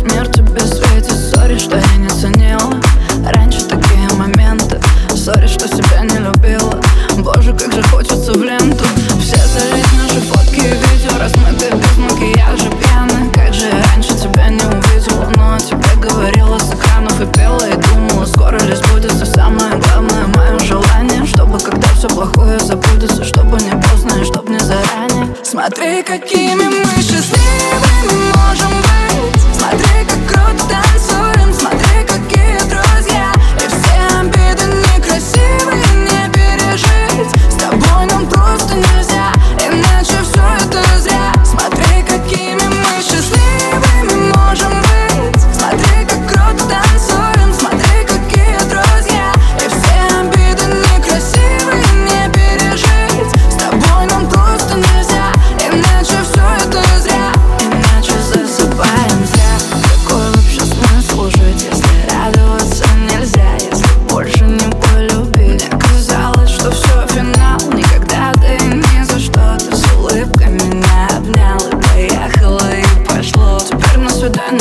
смерть тебе светит Sorry, что я не ценила Раньше такие моменты. Sorry, что себя не любила. Боже, как же хочется в ленту. Все залить наши фотки и видео Размытые без макияжа, пьяные Как же я раньше тебя не увидела Но о тебе говорила с экранов и пела И думала, скоро ли сбудется самое главное Мое желание, чтобы когда все плохое забудется Чтобы не поздно и чтобы не заранее. Смотри, какими мы счастливыми можем быть. Смотри,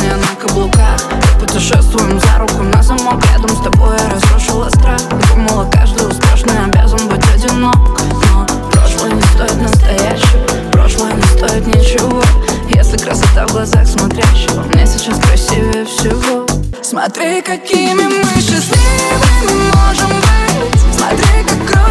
меня на каблуках. Путешествуем за руку на замок Рядом с тобой я разрушила страх. Думала, каждый успешный обязан быть одинок. Но прошлое не стоит настоящего Прошлое не стоит ничего. Если красота в глазах смотрящего Мне сейчас красивее всего. Смотри, какими мы счастливыми можем быть. Смотри, как кровь